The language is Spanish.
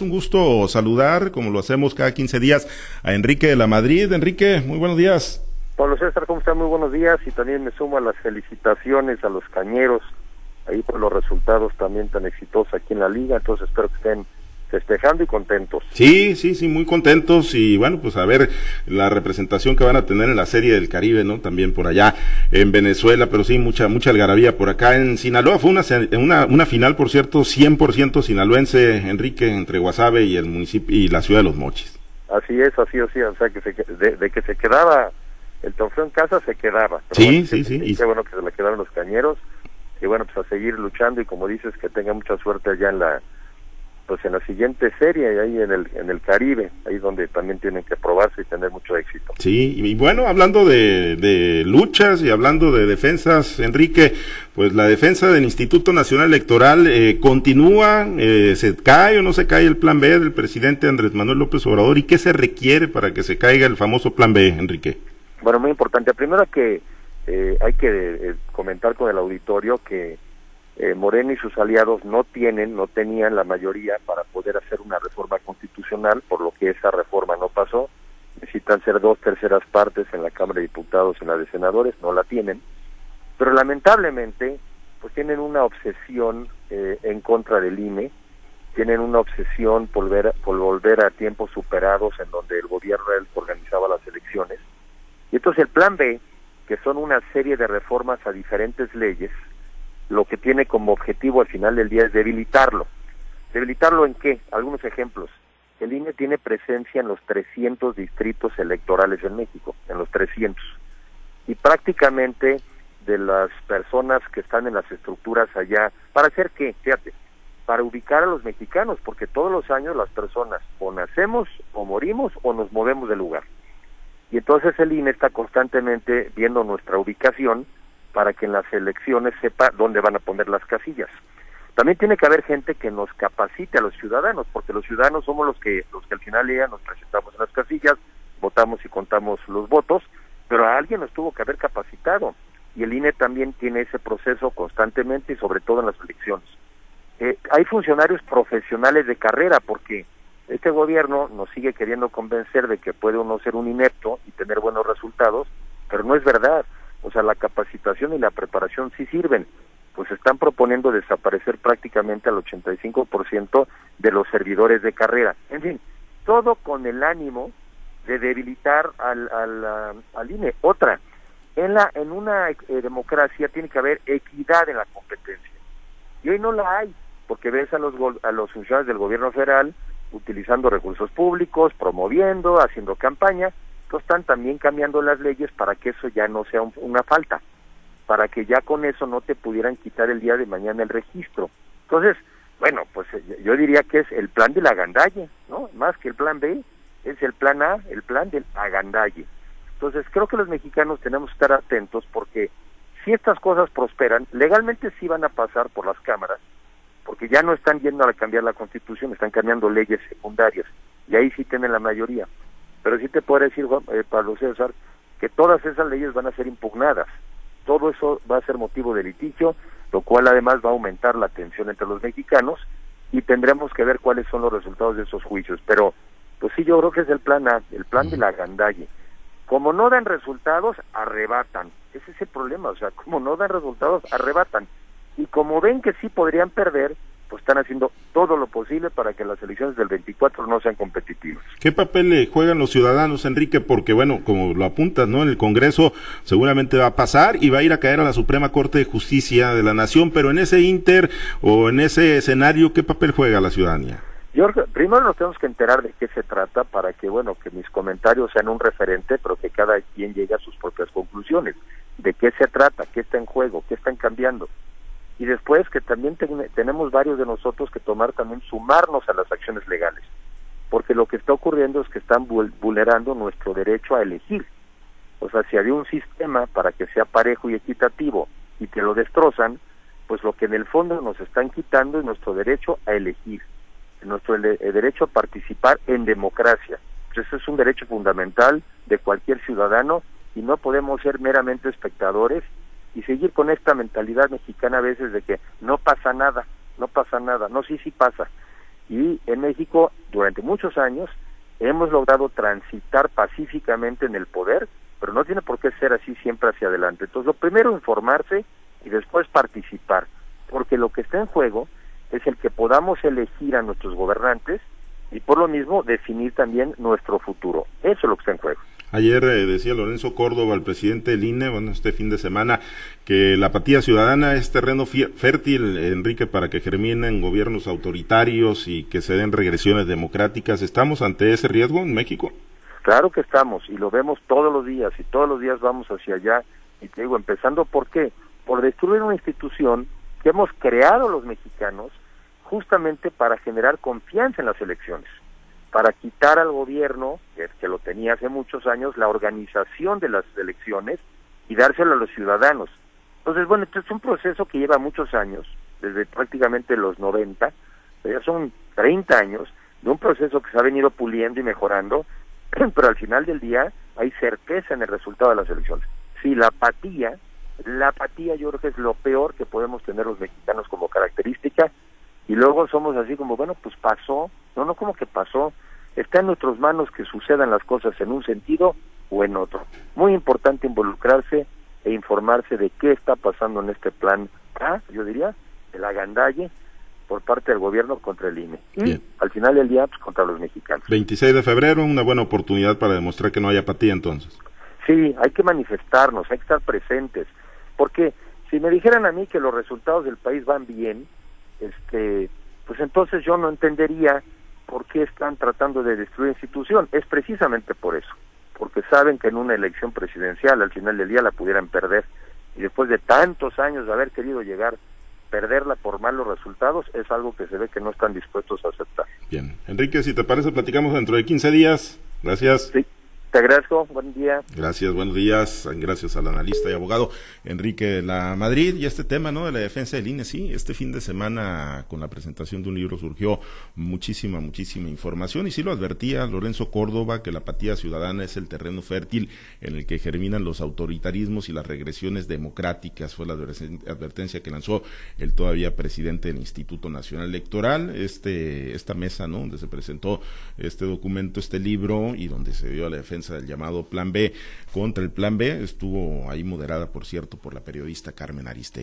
un gusto saludar, como lo hacemos cada 15 días, a Enrique de la Madrid. Enrique, muy buenos días. Pablo César, ¿cómo están? Muy buenos días y también me sumo a las felicitaciones a los cañeros ahí por los resultados también tan exitosos aquí en la liga, entonces espero que estén festejando y contentos. Sí, sí, sí, muy contentos y bueno, pues a ver la representación que van a tener en la Serie del Caribe, ¿no? También por allá en Venezuela, pero sí, mucha, mucha algarabía por acá en Sinaloa. Fue una, una, una final, por cierto, 100% sinaloense, Enrique, entre Guasave y el municipio y la ciudad de Los Mochis. Así es, así es, o sea, que se, de, que se quedaba el trofeo en casa, se quedaba. sí, sí, sí. Y qué bueno que se le quedaron los cañeros y bueno, pues a seguir luchando y como dices, que tenga mucha suerte allá en la pues en la siguiente serie ahí en el en el Caribe ahí donde también tienen que probarse y tener mucho éxito. Sí y bueno hablando de, de luchas y hablando de defensas Enrique pues la defensa del Instituto Nacional Electoral eh, continúa eh, se cae o no se cae el plan B del presidente Andrés Manuel López Obrador y qué se requiere para que se caiga el famoso plan B Enrique bueno muy importante. Primero que eh, hay que comentar con el auditorio que eh, Moreno y sus aliados no tienen, no tenían la mayoría para poder hacer una reforma constitucional, por lo que esa reforma no pasó. Necesitan ser dos terceras partes en la Cámara de Diputados y en la de Senadores, no la tienen. Pero lamentablemente, pues tienen una obsesión eh, en contra del INE, tienen una obsesión por volver, por volver a tiempos superados en donde el gobierno organizaba las elecciones. Y entonces el plan B, que son una serie de reformas a diferentes leyes, lo que tiene como objetivo al final del día es debilitarlo. ¿Debilitarlo en qué? Algunos ejemplos. El INE tiene presencia en los 300 distritos electorales en México, en los 300. Y prácticamente de las personas que están en las estructuras allá, ¿para hacer qué? Fíjate, para ubicar a los mexicanos, porque todos los años las personas o nacemos o morimos o nos movemos del lugar. Y entonces el INE está constantemente viendo nuestra ubicación para que en las elecciones sepa dónde van a poner las casillas. También tiene que haber gente que nos capacite a los ciudadanos, porque los ciudadanos somos los que los que al final ya nos presentamos en las casillas, votamos y contamos los votos, pero a alguien nos tuvo que haber capacitado y el INE también tiene ese proceso constantemente y sobre todo en las elecciones. Eh, hay funcionarios profesionales de carrera porque este gobierno nos sigue queriendo convencer de que puede uno ser un inepto y tener buenos resultados, pero no es verdad. O sea, la capacitación y la preparación sí sirven, pues están proponiendo desaparecer prácticamente al 85% de los servidores de carrera. En fin, todo con el ánimo de debilitar al, al, al INE. Otra, en, la, en una eh, democracia tiene que haber equidad en la competencia. Y hoy no la hay, porque ves a los, a los funcionarios del gobierno federal utilizando recursos públicos, promoviendo, haciendo campaña, están también cambiando las leyes para que eso ya no sea una falta, para que ya con eso no te pudieran quitar el día de mañana el registro. Entonces, bueno, pues eh, yo diría que es el plan de la agandalle, ¿no? Más que el plan B, es el plan A, el plan del agandalle. Entonces, creo que los mexicanos tenemos que estar atentos porque si estas cosas prosperan, legalmente sí van a pasar por las cámaras, porque ya no están yendo a cambiar la constitución, están cambiando leyes secundarias, y ahí sí tienen la mayoría. Pero sí te puedo decir, eh, Pablo César, que todas esas leyes van a ser impugnadas. Todo eso va a ser motivo de litigio, lo cual además va a aumentar la tensión entre los mexicanos y tendremos que ver cuáles son los resultados de esos juicios. Pero, pues sí, yo creo que es el plan A, el plan de la gandalle. Como no dan resultados, arrebatan. Ese es el problema, o sea, como no dan resultados, arrebatan. Y como ven que sí podrían perder, pues están haciendo todo lo posible para que las elecciones del 24 no sean competitivas. ¿Qué papel le juegan los ciudadanos, Enrique? Porque, bueno, como lo apuntas, ¿no? En el Congreso seguramente va a pasar y va a ir a caer a la Suprema Corte de Justicia de la Nación, pero en ese inter o en ese escenario, ¿qué papel juega la ciudadanía? Yo, primero nos tenemos que enterar de qué se trata para que, bueno, que mis comentarios sean un referente, pero que cada quien llegue a sus propias conclusiones. ¿De qué se trata? ¿Qué está en juego? ¿Qué están cambiando? Y después que también tenemos varios de nosotros que tomar también sumarnos a las acciones legales, porque lo que está ocurriendo es que están vulnerando nuestro derecho a elegir. O sea, si había un sistema para que sea parejo y equitativo y que lo destrozan, pues lo que en el fondo nos están quitando es nuestro derecho a elegir, nuestro derecho a participar en democracia. Pues eso es un derecho fundamental de cualquier ciudadano y no podemos ser meramente espectadores y seguir con esta mentalidad mexicana a veces de que no pasa nada, no pasa nada, no, sí, sí pasa. Y en México, durante muchos años, hemos logrado transitar pacíficamente en el poder, pero no tiene por qué ser así siempre hacia adelante. Entonces, lo primero, informarse y después participar, porque lo que está en juego es el que podamos elegir a nuestros gobernantes y por lo mismo definir también nuestro futuro. Eso es lo que está en juego. Ayer eh, decía Lorenzo Córdoba, el presidente del INE, bueno, este fin de semana, que la apatía ciudadana es terreno fértil, Enrique, para que germinen gobiernos autoritarios y que se den regresiones democráticas. ¿Estamos ante ese riesgo en México? Claro que estamos y lo vemos todos los días y todos los días vamos hacia allá. Y te digo, empezando por qué? Por destruir una institución que hemos creado los mexicanos justamente para generar confianza en las elecciones para quitar al gobierno, que, lo tenía hace muchos años, la organización de las elecciones y dárselo a los ciudadanos. Entonces, bueno, esto es un proceso que lleva muchos años, desde prácticamente los 90, ya son 30 años, de un proceso que se ha venido puliendo y mejorando, pero al final del día hay certeza en el resultado de las elecciones. Si la apatía, la apatía yo creo que es lo peor que podemos tener los mexicanos como característica, y luego somos así como, bueno, pues pasó, no, no como que pasó, está en nuestras manos que sucedan las cosas en un sentido o en otro. Muy importante involucrarse e informarse de qué está pasando en este plan A, yo diría, de la gandalle por parte del gobierno contra el INE. Y al final del día, pues, contra los mexicanos. 26 de febrero, una buena oportunidad para demostrar que no hay apatía entonces. Sí, hay que manifestarnos, hay que estar presentes, porque si me dijeran a mí que los resultados del país van bien, este, pues entonces yo no entendería por qué están tratando de destruir institución. Es precisamente por eso, porque saben que en una elección presidencial al final del día la pudieran perder y después de tantos años de haber querido llegar perderla por malos resultados es algo que se ve que no están dispuestos a aceptar. Bien, Enrique, si te parece, platicamos dentro de 15 días. Gracias. Sí. Te agradezco, buen día. Gracias, buenos días. Gracias al analista y abogado Enrique La Madrid. Y este tema, ¿no? De la defensa del INE, sí, este fin de semana con la presentación de un libro surgió muchísima, muchísima información. Y sí lo advertía Lorenzo Córdoba, que la apatía ciudadana es el terreno fértil en el que germinan los autoritarismos y las regresiones democráticas. Fue la advertencia que lanzó el todavía presidente del Instituto Nacional Electoral. Este, esta mesa, ¿no? Donde se presentó este documento, este libro y donde se dio la defensa del llamado Plan B contra el Plan B. Estuvo ahí moderada, por cierto, por la periodista Carmen Aristegui.